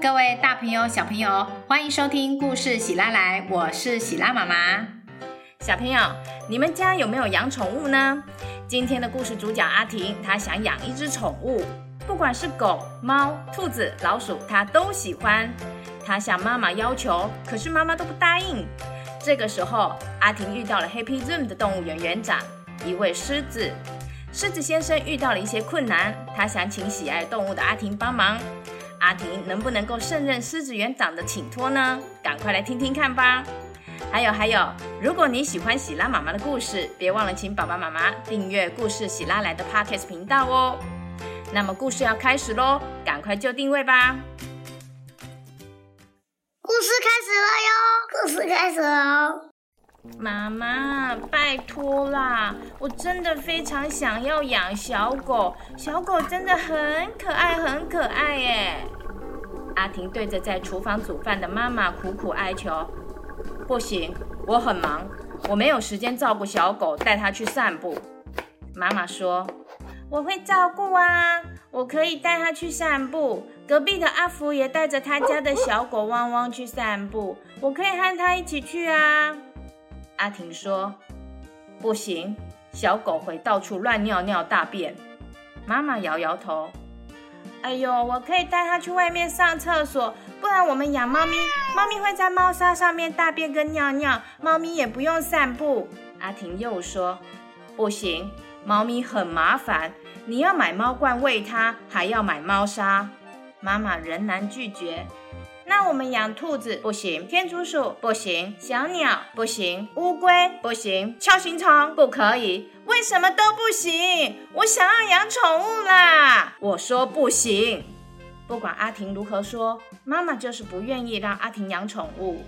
各位大朋友、小朋友，欢迎收听故事喜拉来，我是喜拉妈妈。小朋友，你们家有没有养宠物呢？今天的故事主角阿婷，她想养一只宠物，不管是狗、猫、兔子、老鼠，她都喜欢。她向妈妈要求，可是妈妈都不答应。这个时候，阿婷遇到了 Happy Zoom 的动物园园长，一位狮子。狮子先生遇到了一些困难，他想请喜爱动物的阿婷帮忙。阿婷能不能够胜任狮子园长的请托呢？赶快来听听看吧！还有还有，如果你喜欢喜拉妈妈的故事，别忘了请爸爸妈妈订阅故事喜拉来的 Podcast 频道哦。那么故事要开始喽，赶快就定位吧！故事开始了哟，故事开始了。妈妈，拜托啦！我真的非常想要养小狗，小狗真的很可爱，很可爱耶！阿婷对着在厨房煮饭的妈妈苦苦哀求：“不行，我很忙，我没有时间照顾小狗，带它去散步。”妈妈说：“我会照顾啊，我可以带它去散步。隔壁的阿福也带着他家的小狗汪汪去散步，我可以和他一起去啊。”阿婷说：“不行，小狗会到处乱尿尿大便。”妈妈摇摇头：“哎呦，我可以带它去外面上厕所，不然我们养猫咪，猫咪会在猫砂上面大便跟尿尿，猫咪也不用散步。”阿婷又说：“不行，猫咪很麻烦，你要买猫罐喂它，还要买猫砂。”妈妈仍然拒绝。那我们养兔子不行，天竺鼠不行，小鸟不行，乌龟不行，锹形虫不可以，为什么都不行？我想要养宠物啦！我说不行。不管阿婷如何说，妈妈就是不愿意让阿婷养宠物。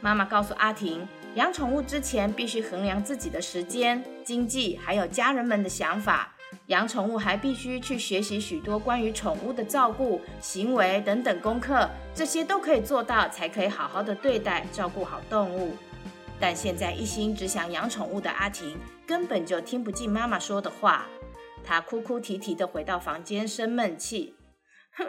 妈妈告诉阿婷，养宠物之前必须衡量自己的时间、经济，还有家人们的想法。养宠物还必须去学习许多关于宠物的照顾、行为等等功课，这些都可以做到，才可以好好的对待、照顾好动物。但现在一心只想养宠物的阿婷，根本就听不进妈妈说的话，她哭哭啼啼的回到房间生闷气。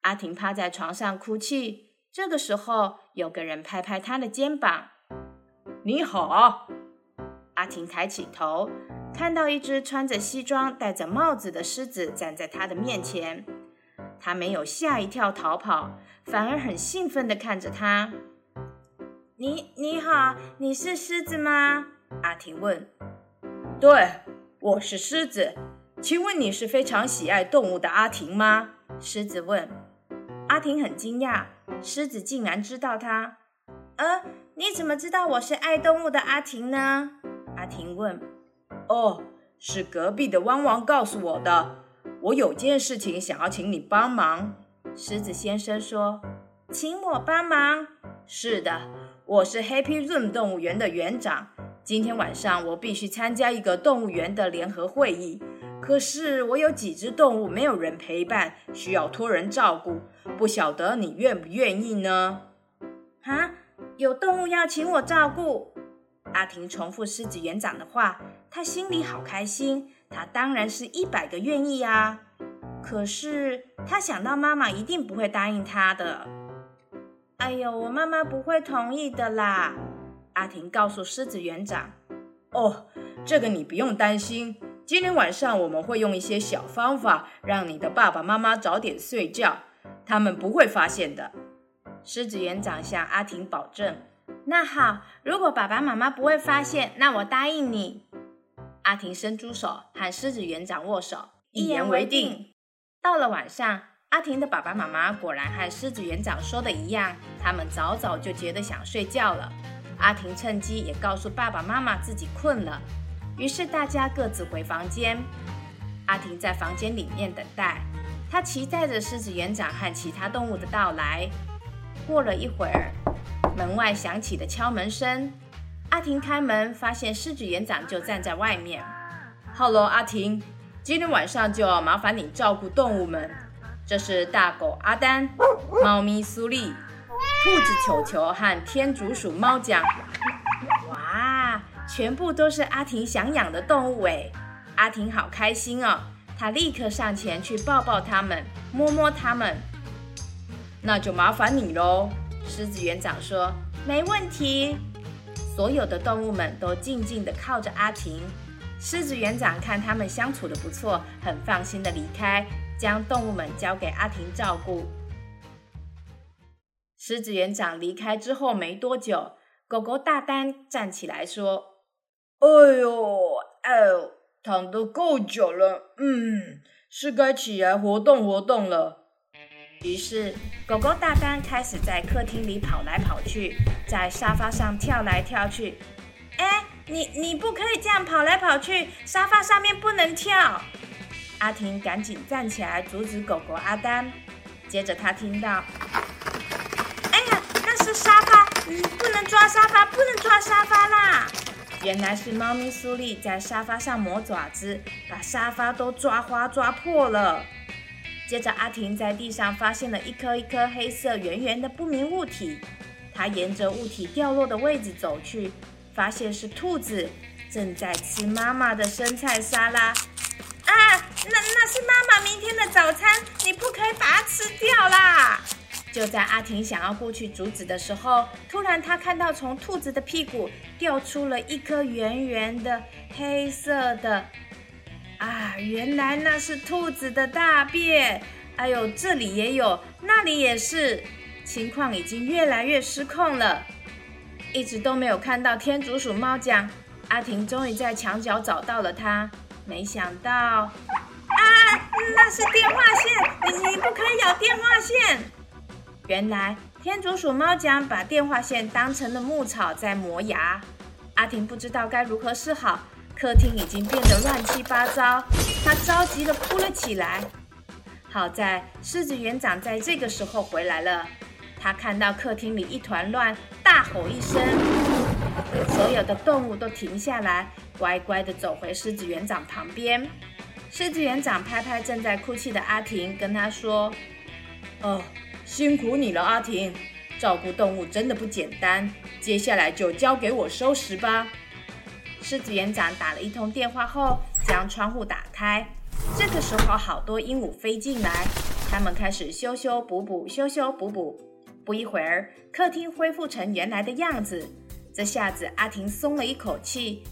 阿婷趴在床上哭泣，这个时候有个人拍拍她的肩膀。你好，阿婷抬起头，看到一只穿着西装、戴着帽子的狮子站在她的面前。她没有吓一跳逃跑，反而很兴奋地看着他。你你好，你是狮子吗？阿婷问。对，我是狮子。请问你是非常喜爱动物的阿婷吗？狮子问。阿婷很惊讶，狮子竟然知道他。呃。你怎么知道我是爱动物的阿婷呢？阿婷问。哦，是隔壁的汪汪告诉我的。我有件事情想要请你帮忙。狮子先生说：“请我帮忙？”是的，我是 Happy Room 动物园的园长。今天晚上我必须参加一个动物园的联合会议，可是我有几只动物没有人陪伴，需要托人照顾。不晓得你愿不愿意呢？啊？有动物要请我照顾，阿婷重复狮子园长的话，他心里好开心。他当然是一百个愿意啊！可是他想到妈妈一定不会答应他的。哎呦，我妈妈不会同意的啦！阿婷告诉狮子园长：“哦，这个你不用担心。今天晚上我们会用一些小方法，让你的爸爸妈妈早点睡觉，他们不会发现的。”狮子园长向阿婷保证：“那好，如果爸爸妈妈不会发现，那我答应你。”阿婷伸出手和狮子园长握手，一言为定。到了晚上，阿婷的爸爸妈妈果然和狮子园长说的一样，他们早早就觉得想睡觉了。阿婷趁机也告诉爸爸妈妈自己困了，于是大家各自回房间。阿婷在房间里面等待，她期待着狮子园长和其他动物的到来。过了一会儿，门外响起的敲门声。阿婷开门，发现狮子园长就站在外面。Hello，阿婷，今天晚上就要麻烦你照顾动物们。这是大狗阿丹、猫咪苏丽、兔子球球和天竺鼠猫酱。哇，全部都是阿婷想养的动物哎！阿婷好开心哦，她立刻上前去抱抱它们，摸摸它们。那就麻烦你喽，狮子园长说：“没问题。”所有的动物们都静静地靠着阿婷。狮子园长看他们相处的不错，很放心的离开，将动物们交给阿婷照顾。狮子园长离开之后没多久，狗狗大丹站起来说：“哎呦，哎，躺得够久了，嗯，是该起来活动活动了。”于是，狗狗大丹开始在客厅里跑来跑去，在沙发上跳来跳去。哎，你你不可以这样跑来跑去，沙发上面不能跳。阿婷赶紧站起来阻止狗狗阿丹。接着，他听到：“哎呀，那是沙发，你不能抓沙发，不能抓沙发啦！”原来是猫咪苏丽在沙发上磨爪子，把沙发都抓花抓破了。接着，阿婷在地上发现了一颗一颗黑色圆圆的不明物体。她沿着物体掉落的位置走去，发现是兔子正在吃妈妈的生菜沙拉。啊，那那是妈妈明天的早餐，你不可以把它吃掉啦！就在阿婷想要过去阻止的时候，突然她看到从兔子的屁股掉出了一颗圆圆的黑色的。啊，原来那是兔子的大便！哎呦，这里也有，那里也是，情况已经越来越失控了。一直都没有看到天竺鼠猫讲，阿婷终于在墙角找到了它。没想到，啊，那是电话线，你你不可以咬电话线。原来天竺鼠猫讲把电话线当成了牧草在磨牙，阿婷不知道该如何是好。客厅已经变得乱七八糟，他着急的哭了起来。好在狮子园长在这个时候回来了，他看到客厅里一团乱，大吼一声，所有的动物都停下来，乖乖的走回狮子园长旁边。狮子园长拍拍正在哭泣的阿婷，跟他说：“哦，辛苦你了，阿婷，照顾动物真的不简单，接下来就交给我收拾吧。”狮子园长打了一通电话后，将窗户打开。这个时候，好多鹦鹉飞进来，它们开始修修补补，修修补补。不一会儿，客厅恢复成原来的样子。这下子，阿婷松了一口气。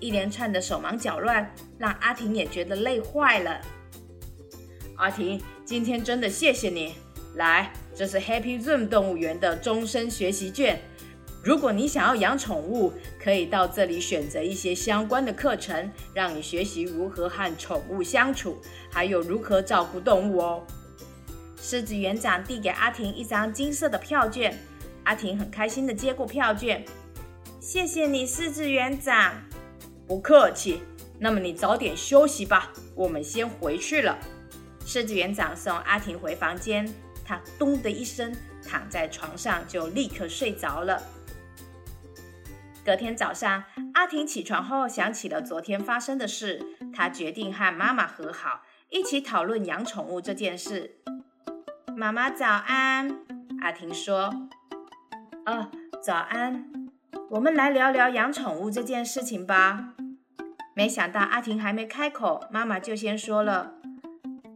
一连串的手忙脚乱，让阿婷也觉得累坏了。阿婷，今天真的谢谢你。来，这是 Happy Zoom 动物园的终身学习券。如果你想要养宠物，可以到这里选择一些相关的课程，让你学习如何和宠物相处，还有如何照顾动物哦。狮子园长递给阿婷一张金色的票券，阿婷很开心的接过票券。谢谢你，狮子园长。不客气。那么你早点休息吧，我们先回去了。狮子园长送阿婷回房间，他咚的一声躺在床上，就立刻睡着了。隔天早上，阿婷起床后想起了昨天发生的事，她决定和妈妈和好，一起讨论养宠物这件事。妈妈早安，阿婷说：“哦，早安，我们来聊聊养宠物这件事情吧。”没想到阿婷还没开口，妈妈就先说了：“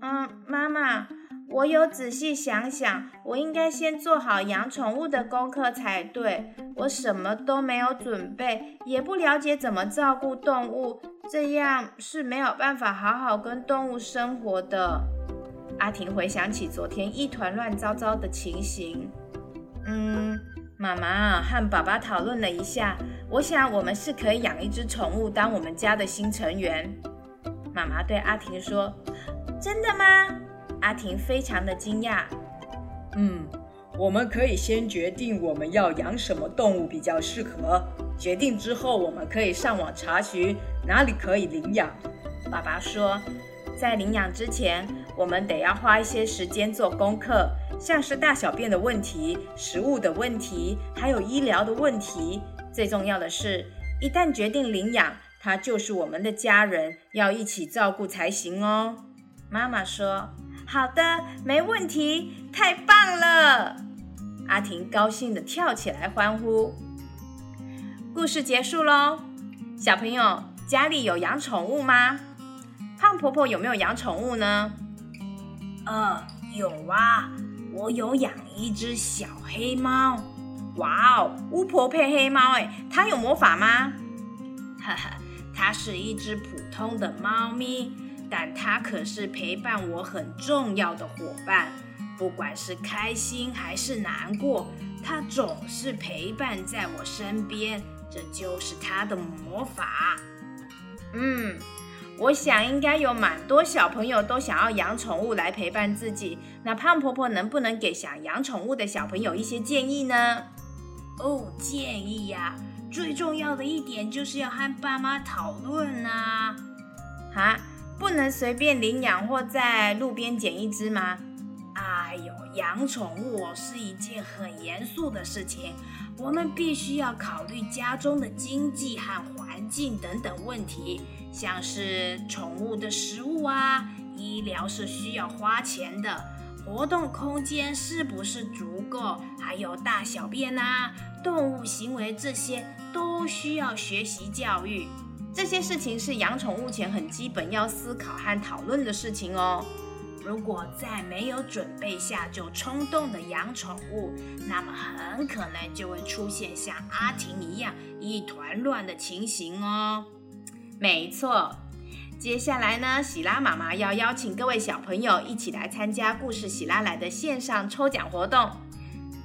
嗯，妈妈。”我有仔细想想，我应该先做好养宠物的功课才对。我什么都没有准备，也不了解怎么照顾动物，这样是没有办法好好跟动物生活的。阿婷回想起昨天一团乱糟糟的情形，嗯，妈妈和爸爸讨论了一下，我想我们是可以养一只宠物当我们家的新成员。妈妈对阿婷说：“真的吗？”阿婷非常的惊讶。嗯，我们可以先决定我们要养什么动物比较适合。决定之后，我们可以上网查询哪里可以领养。爸爸说，在领养之前，我们得要花一些时间做功课，像是大小便的问题、食物的问题，还有医疗的问题。最重要的是，一旦决定领养，它就是我们的家人，要一起照顾才行哦。妈妈说。好的，没问题，太棒了！阿婷高兴地跳起来欢呼。故事结束喽，小朋友家里有养宠物吗？胖婆婆有没有养宠物呢？呃，有啊，我有养一只小黑猫。哇哦，巫婆配黑猫，哎，它有魔法吗？哈哈，它是一只普通的猫咪，但它可是陪伴我很重要的伙伴。不管是开心还是难过，它总是陪伴在我身边，这就是它的魔法。嗯。我想应该有蛮多小朋友都想要养宠物来陪伴自己。那胖婆婆能不能给想养宠物的小朋友一些建议呢？哦，建议呀，最重要的一点就是要和爸妈讨论啊。啊，不能随便领养或在路边捡一只吗？哎呦，养宠物是一件很严肃的事情，我们必须要考虑家中的经济和环境等等问题。像是宠物的食物啊，医疗是需要花钱的，活动空间是不是足够，还有大小便啊，动物行为这些都需要学习教育。这些事情是养宠物前很基本要思考和讨论的事情哦。如果在没有准备下就冲动的养宠物，那么很可能就会出现像阿婷一样一团乱的情形哦。没错，接下来呢，喜拉妈妈要邀请各位小朋友一起来参加故事喜拉来的线上抽奖活动。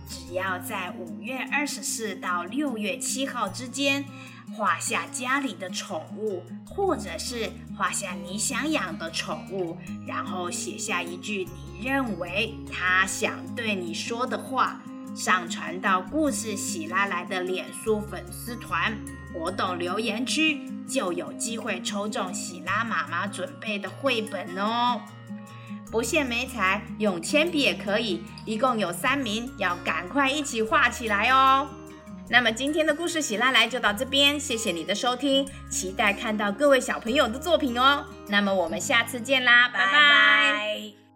只要在五月二十四到六月七号之间画下家里的宠物，或者是画下你想养的宠物，然后写下一句你认为他想对你说的话，上传到故事喜拉来的脸书粉丝团。活动留言区就有机会抽中喜拉妈妈准备的绘本哦！不限眉材，用铅笔也可以。一共有三名，要赶快一起画起来哦！那么今天的故事喜拉来就到这边，谢谢你的收听，期待看到各位小朋友的作品哦！那么我们下次见啦，拜拜。